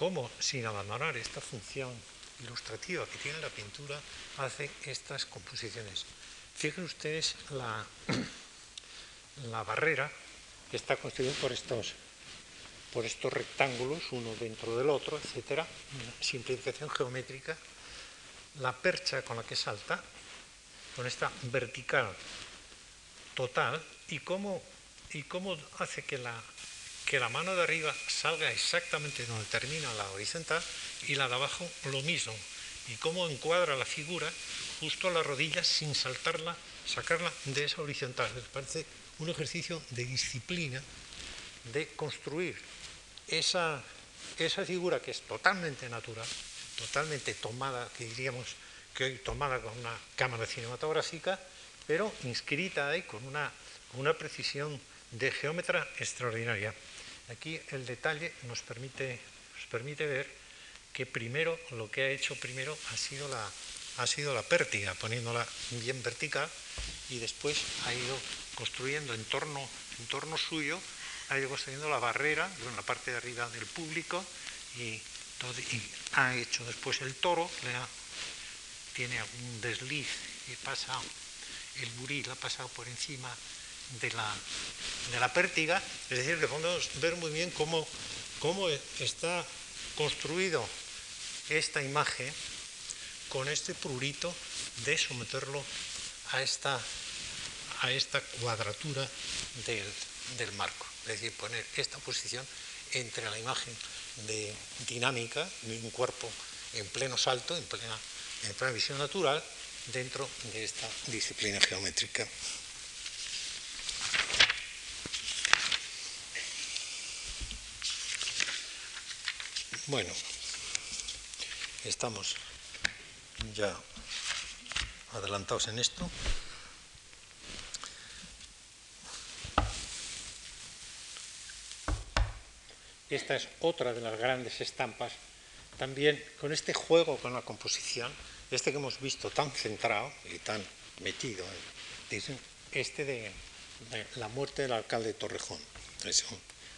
cómo, sin abandonar esta función ilustrativa que tiene la pintura, hace estas composiciones. Fíjense ustedes la, la barrera que está construida por estos, por estos rectángulos, uno dentro del otro, etcétera, simplificación geométrica, la percha con la que salta, con esta vertical total, y cómo, y cómo hace que la, que la mano de arriba salga exactamente donde termina la horizontal y la de abajo lo mismo, y cómo encuadra la figura justo a la rodilla sin saltarla, sacarla de esa horizontal. Me parece un ejercicio de disciplina, de construir esa, esa figura que es totalmente natural, totalmente tomada, que diríamos que hoy tomada con una cámara cinematográfica, pero inscrita ahí con una, una precisión de geómetra extraordinaria. Aquí el detalle nos permite, nos permite ver que primero lo que ha hecho primero ha sido la, ha sido la pértiga, poniéndola bien vertical, y después ha ido construyendo en torno, en torno suyo, ha ido construyendo la barrera en la parte de arriba del público y, ha hecho después el toro, tiene un desliz y pasa, el buril ha pasado por encima de la, de la pértiga, es decir, que podemos ver muy bien cómo, cómo está construido esta imagen con este prurito de someterlo a esta, a esta cuadratura del, marco. Es decir, poner esta posición entre la imagen de dinámica de un cuerpo en pleno salto, en plena, en plena visión natural, dentro de esta disciplina geométrica. Bueno, estamos ya adelantados en esto. Esta es otra de las grandes estampas, también con este juego con la composición, este que hemos visto tan centrado y tan metido, este de, la muerte del alcalde de Torrejón.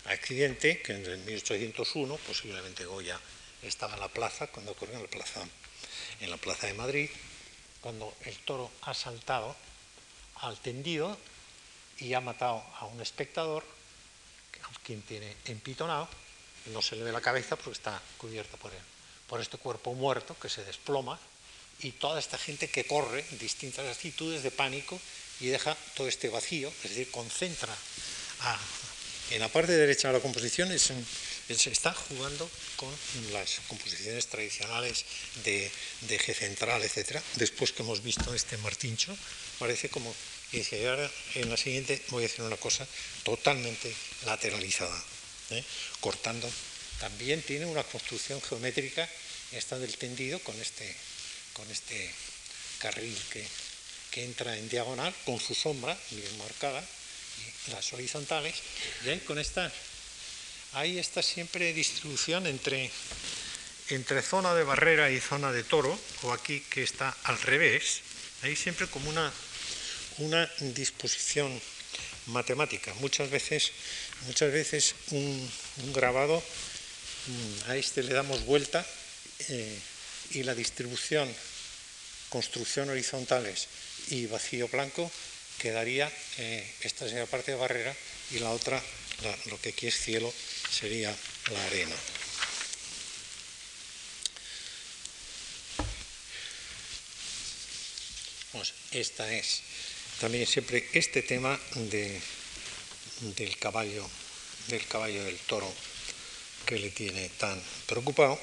Accidente que en 1801 posiblemente Goya estaba en la plaza, cuando ocurrió en la plaza, en la plaza de Madrid, cuando el toro ha saltado al tendido y ha matado a un espectador, quien tiene empitonado, no se le ve la cabeza porque está cubierta por, por este cuerpo muerto que se desploma y toda esta gente que corre distintas actitudes de pánico y deja todo este vacío, es decir, concentra a, en la parte derecha de la composición se está jugando con las composiciones tradicionales de, de central, etc. Después que hemos visto este martincho, parece como y ahora en la siguiente voy a hacer una cosa totalmente lateralizada, ¿eh? cortando. También tiene una construcción geométrica, esta del tendido, con este, con este carril que, que entra en diagonal, con su sombra bien marcada, las horizontales, y ahí con esta, ahí está siempre distribución entre, entre zona de barrera y zona de toro, o aquí que está al revés, ahí siempre como una una disposición matemática. Muchas veces, muchas veces un, grabado, mm, a este le damos vuelta eh, y la distribución, construcción horizontales y vacío blanco quedaría, eh, esta sería parte de barrera y la otra, lo que aquí es cielo, sería la arena. esta es también siempre este tema del caballo, del caballo del toro que le tiene tan preocupado,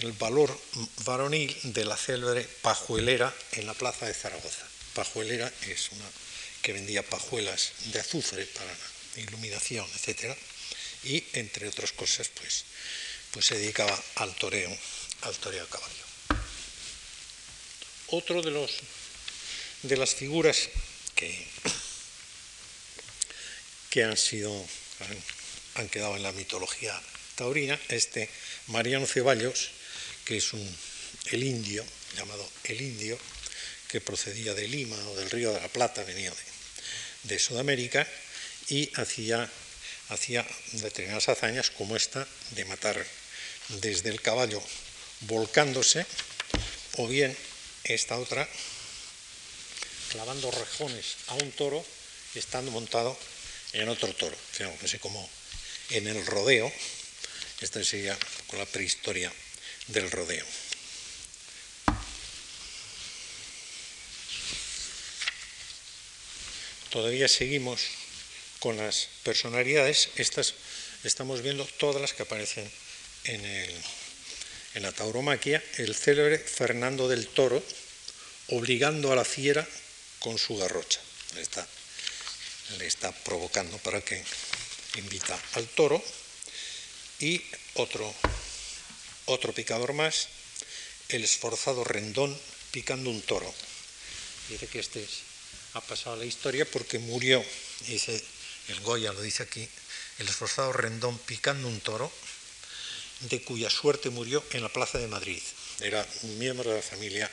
el valor varonil de la célebre pajuelera en la plaza de Zaragoza. Pajuelera es una que vendía pajuelas de azufre para iluminación, etc. Y entre otras cosas, pues, pues se dedicaba al toreo, al toreo a caballo. Otro de los de las figuras que, que han sido han, quedado en la mitología taurina, este Mariano Ceballos, que es un, el indio, llamado el indio, que procedía de Lima o del Río de la Plata, venía de, Sudamérica, y hacía, hacía determinadas hazañas como esta de matar desde el caballo volcándose, o bien esta otra clavando rejones a un toro estando montado en otro toro. así como en el rodeo, esta sería con la prehistoria del rodeo. Todavía seguimos con las personalidades, estas estamos viendo todas las que aparecen en, en la tauromaquia, el célebre Fernando del Toro, obligando a la fiera con su garrocha. Le está, le está provocando para que invita al toro. Y otro, otro picador más, el esforzado Rendón picando un toro. Dice que este ha pasado la historia porque murió, dice el Goya lo dice aquí, el esforzado Rendón picando un toro, de cuya suerte murió en la Plaza de Madrid. Era un miembro de la familia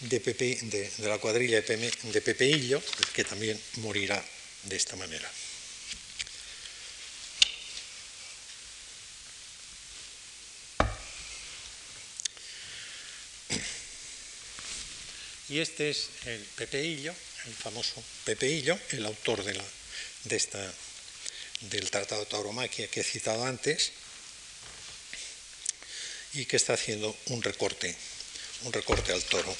de, Pepe, de, la cuadrilla de, de Pepeillo, que también morirá de esta manera. Y este es el Pepeillo, el famoso Pepeillo, el autor de, la, de esta, del Tratado de Tauromaquia que he citado antes, y que está haciendo un recorte, un recorte al toro.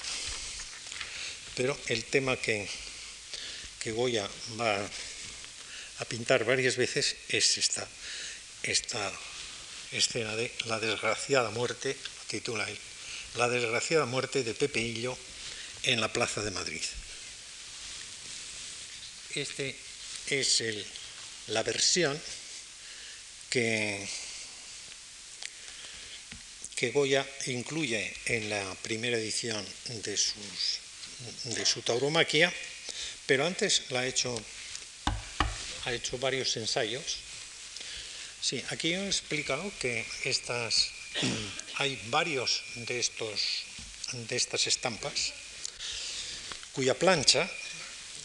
Pero el tema que, que Goya va a pintar varias veces es esta, esta escena de la desgraciada muerte, titula él, la desgraciada muerte de Pepe Hillo en la Plaza de Madrid. Este es el, la versión que, que Goya incluye en la primera edición de sus de su tauromaquia, pero antes la ha hecho, ha hecho varios ensayos. Sí, aquí he explicado que estas, hay varios de, estos, de estas estampas cuya plancha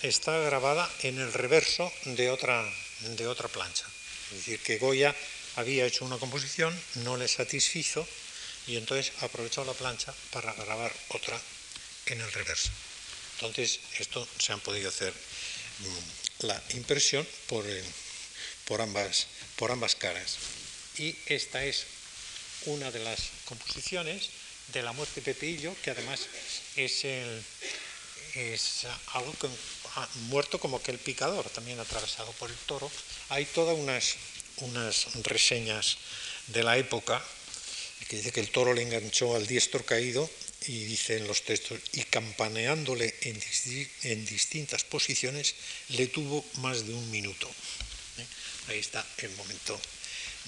está grabada en el reverso de otra, de otra plancha. Es decir, que Goya había hecho una composición, no le satisfizo y entonces aprovechó la plancha para grabar otra en el reverso. Entonces, esto se han podido hacer mm, la impresión por, eh, por, ambas, por ambas caras. Y esta es una de las composiciones de la muerte de Pepillo, que además es, es algo que ah, muerto como que el picador, también atravesado por el toro. Hay todas unas, unas reseñas de la época que dice que el toro le enganchó al diestro caído y dice en los textos, y campaneándole en, en distintas posiciones, le tuvo más de un minuto. ¿eh? Ahí está el momento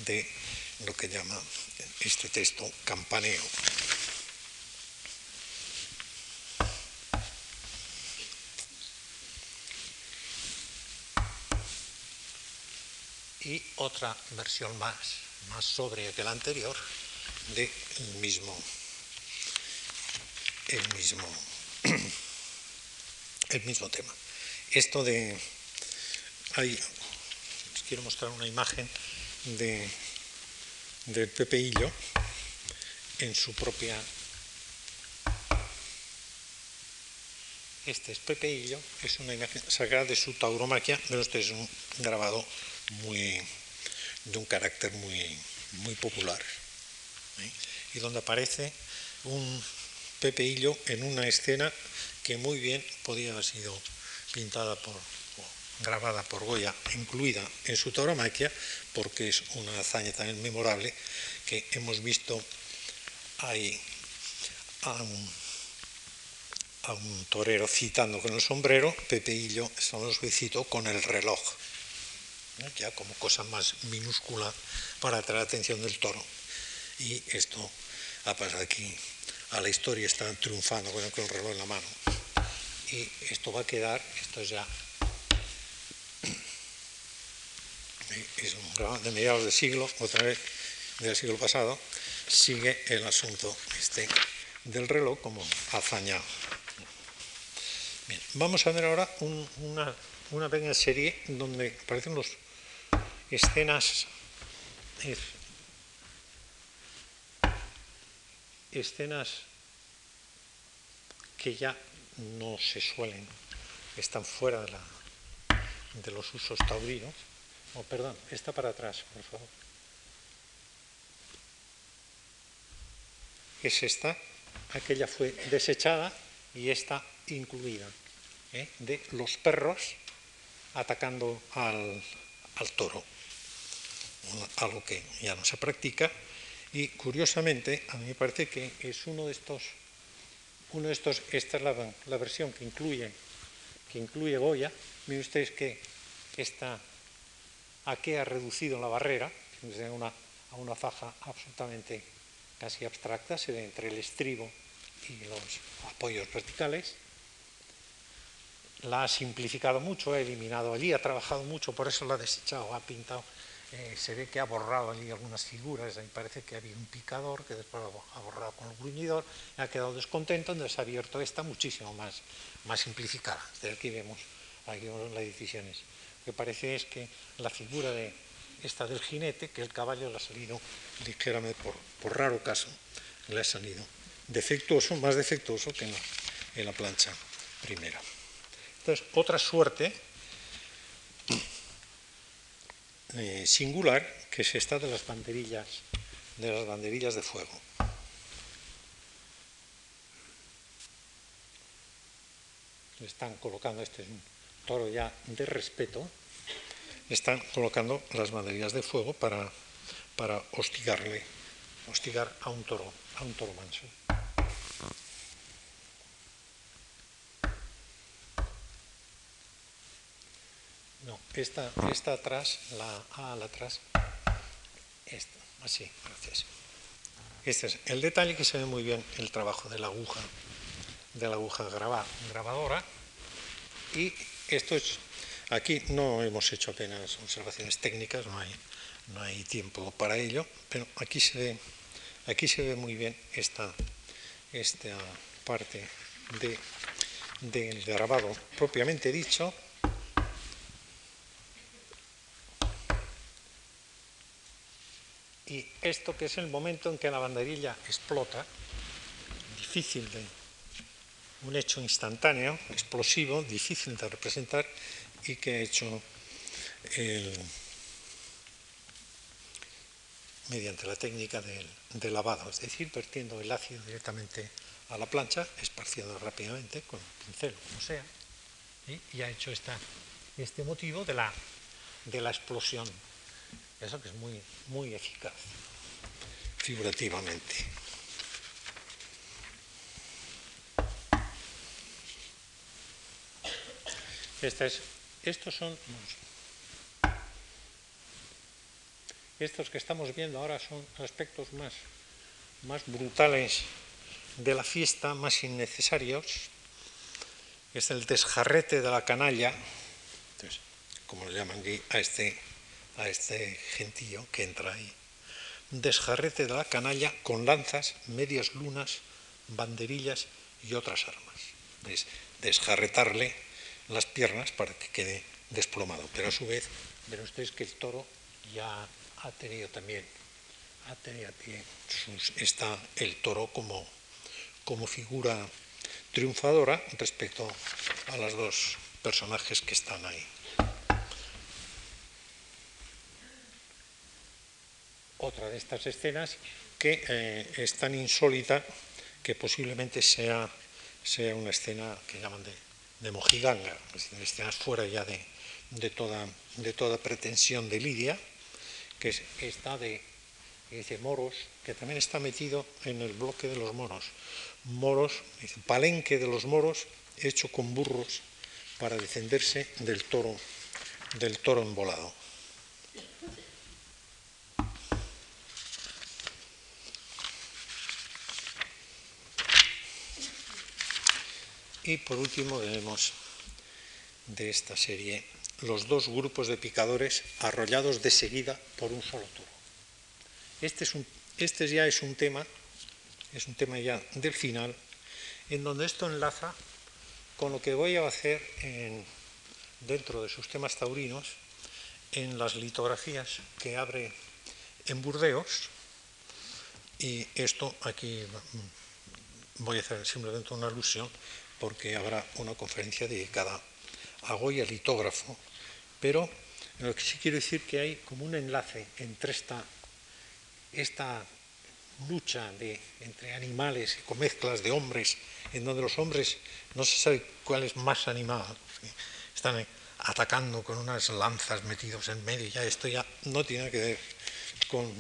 de lo que llama este texto campaneo. Y otra versión más, más sobria que la anterior, del mismo, el mismo, el mismo tema. Esto de, hay, os quiero mostrar una imagen de, del Pepe Hillo en su propia... Este es Pepe Hillo, es una imagen sacada de su tauromaquia, pero este es un grabado de un carácter muy, muy popular. ¿eh? Y donde aparece un Pepe Hillo en una escena que muy bien podía haber sido pintada por, grabada por Goya, incluida en su tauromaquia, porque es una hazaña también memorable que hemos visto ahí a un, torero citando con el sombrero, Pepe Hillo, estamos citó con el reloj, ya como cosa más minúscula para atraer la atención del toro. Y esto ha pasado aquí a la historia, está triunfando con el reloj en la mano. Y esto va a quedar, esto es ya es un de mediados del siglo, otra vez del siglo pasado, sigue el asunto este del reloj como hazaña. Bien, vamos a ver ahora una, una, pequeña serie donde aparecen los escenas escenas que ya no se suelen, están fuera de, los usos taurinos Oh, perdón, está para atrás, por favor. Es esta, aquella fue desechada y esta incluida, ¿eh? de los perros atacando al, toro, algo que ya no se practica y curiosamente a mí me parece que es uno de estos, uno de estos, esta es la, versión que incluye, que incluye Goya, miren ustedes que esta a qué ha reducido la barrera, a una faja absolutamente casi abstracta, se ve entre el estribo y los apoyos verticales. La ha simplificado mucho, ha eliminado allí, ha trabajado mucho, por eso la ha desechado, ha pintado. Eh, se ve que ha borrado allí algunas figuras, ahí parece que había un picador que después ha borrado con el gruñidor, ha quedado descontento, entonces ha abierto esta muchísimo más, más simplificada. Desde aquí vemos, aquí vemos las decisiones que parece es que la figura de esta del jinete, que el caballo le ha salido ligeramente, por, raro caso, le ha salido defectuoso, más defectuoso que en la, plancha primera. Entonces, otra suerte eh, singular, que es esta de las banderillas, de las banderillas de fuego. Están colocando, este es un toro ya de respeto, están colocando las banderillas de fuego para, para hostigarle, hostigar a un toro, a un toro manso. No, esta, atrás, la A la atrás, esta, así, gracias. Este es el detalle que se ve muy bien el trabajo de la aguja, de la aguja grabadora y esto es, aquí no hemos hecho apenas observaciones técnicas, no hay, no hay tiempo para ello, pero aquí se ve, aquí se ve muy bien esta, esta parte de, del grabado propiamente dicho. Y esto que es el momento en que la banderilla explota, difícil de, un hecho instantáneo, explosivo, difícil de representar y que ha hecho mediante la técnica del, lavado, es decir, vertiendo el ácido directamente a la plancha, esparciendo rápidamente con un pincel, como sea, y ha hecho este motivo de la, de la explosión. Eso que es muy, muy eficaz, figurativamente. estos son estos que estamos viendo ahora son aspectos más, más brutales de la fiesta, más innecesarios. Es el desjarrete de la canalla, como le llaman a este, a este gentío que entra ahí. Desjarrete de la canalla con lanzas, medias lunas, banderillas y otras armas. Es desjarretarle las piernas para que quede desplomado. Pero a su vez, ven ustedes que el toro ya ha tenido también, ha tenido está el toro como, como figura triunfadora respecto a los dos personajes que están ahí. Otra de estas escenas que eh, es tan insólita que posiblemente sea, sea una escena que llaman de de Mojiganga, escenas fuera ya de, toda, de toda pretensión de Lidia, que está de, dice moros, que también está metido en el bloque de los moros. Moros, palenque de los moros hecho con burros para defenderse del toro, del toro embolado. Y por último vemos de esta serie los dos grupos de picadores arrollados de seguida por un solo toro. Este, es este ya es un tema, es un tema ya del final, en donde esto enlaza con lo que voy a hacer dentro de sus temas taurinos en las litografías que abre en Burdeos. Y esto aquí voy a hacer simplemente una alusión porque habrá una conferencia dedicada a Goya litógrafo, pero lo que sí quiero decir que hay como un enlace entre esta, esta lucha de, entre animales y con mezclas de hombres, en donde los hombres no se sabe cuál es más animal, están atacando con unas lanzas metidos en medio, ya esto ya no tiene que ver con,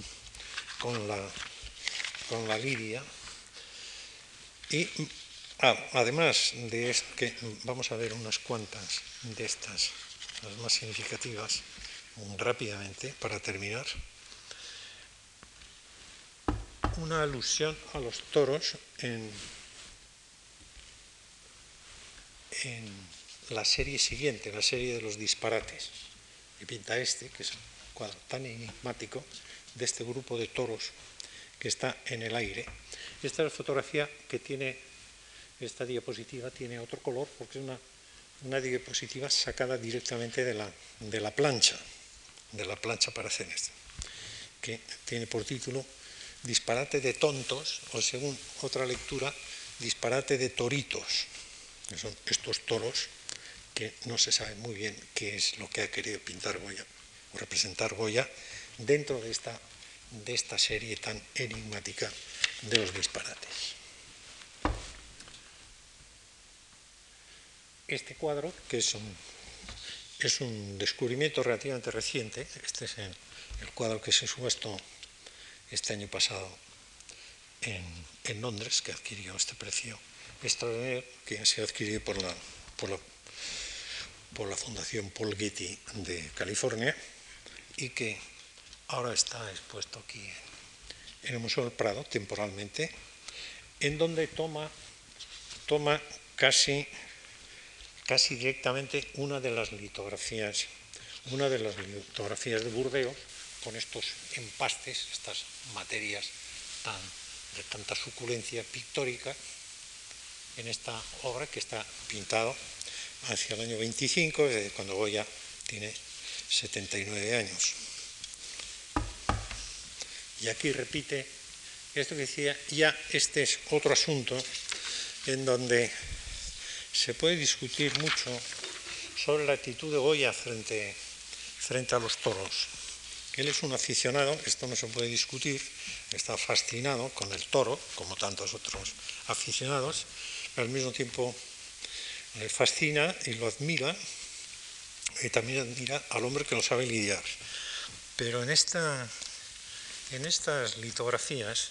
con, la, con la lidia. Y Ah, además de esto, que vamos a ver unas cuantas de estas, las más significativas, rápidamente para terminar. Una alusión a los toros en, en la serie siguiente, la serie de los disparates, que pinta este, que es un cuadro tan enigmático de este grupo de toros que está en el aire. Esta es la fotografía que tiene esta diapositiva tiene otro color porque es una, diapositiva sacada directamente de la, de la plancha, de la plancha para hacer que tiene por título Disparate de tontos, o según otra lectura, Disparate de toritos, que son estos toros que no se sabe muy bien qué es lo que ha querido pintar Goya o representar Goya dentro de esta, de esta serie tan enigmática de los disparates. Este cuadro, que es un, es un descubrimiento relativamente reciente, este es el, cuadro que se subastó este año pasado en, Londres, que adquirió este precio extraordinario, que por la, por la, por la Fundación Paul Getty de California y que ahora está expuesto aquí en el Museo del Prado temporalmente, en donde toma, toma casi casi directamente una de las litografías, una de las litografías de Burdeos con estos empastes, estas materias tan, de tanta suculencia pictórica en esta obra que está pintado hacia el año 25, cuando Goya tiene 79 años. Y aquí repite esto que decía, ya este es otro asunto en donde se puede discutir mucho sobre la actitud de Goya frente, a los toros. Él es un aficionado, esto no se puede discutir, está fascinado con el toro, como tantos otros aficionados, pero al mismo tiempo le fascina y lo admira, y también admira al hombre que lo sabe lidiar. Pero en, esta, en estas litografías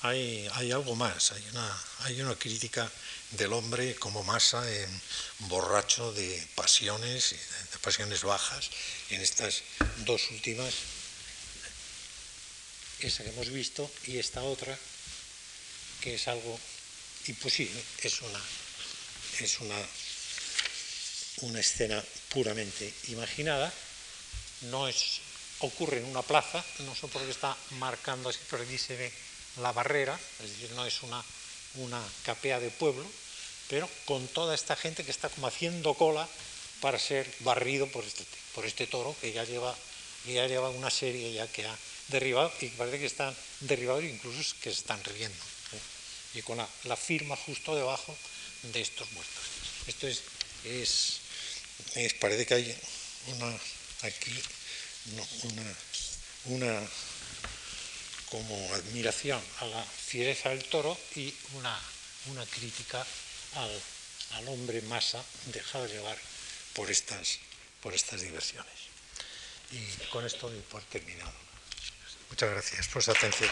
hay, algo más, hay una crítica del hombre como masa en borracho de pasiones, de pasiones bajas, en estas dos últimas, esa que hemos visto y esta otra, que es algo imposible, es una, es una, una escena puramente imaginada, no es, ocurre en una plaza, no sé por qué está marcando así, pero allí se ve la barrera, es decir, no es una, una capea de pueblo, pero con toda esta gente que está como haciendo cola para ser barrido por este, por este toro que ya lleva, ya lleva una serie ya que ha derribado y parece que están derribados incluso que se están riendo. ¿eh? Y con la, firma justo debajo de estos muertos. Esto es, es, parece que hay una aquí una, una como admiración a la fiereza del toro y una, una crítica al, al hombre masa dejado llevar por estas, por estas diversiones. Y con esto doy por terminado. Muchas gracias por su atención.